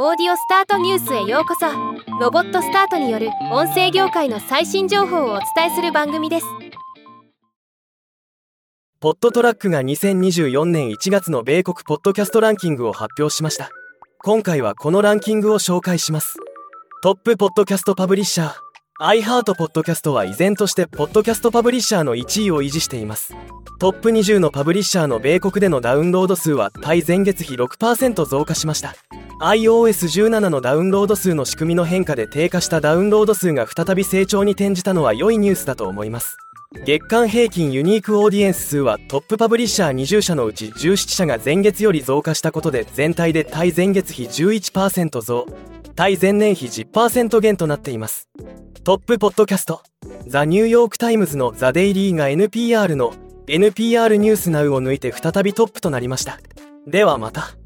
オーディオスタートニュースへようこそ。ロボットスタートによる音声業界の最新情報をお伝えする番組です。ポットトラックが2024年1月の米国ポッドキャストランキングを発表しました。今回はこのランキングを紹介します。トップポッドキャストパブリッシャー。iHeart ポッドキャストは依然としてポッドキャストパブリッシャーの1位を維持しています。トップ20のパブリッシャーの米国でのダウンロード数は対前月比6%増加しました。iOS17 のダウンロード数の仕組みの変化で低下したダウンロード数が再び成長に転じたのは良いニュースだと思います。月間平均ユニークオーディエンス数はトップパブリッシャー20社のうち17社が前月より増加したことで全体で対前月比11%増。対前年比10%減となっています。トップポッドキャスト。ザ・ニューヨーク・タイムズのザ・デイリーが NPR の NPR ニュースナウを抜いて再びトップとなりました。ではまた。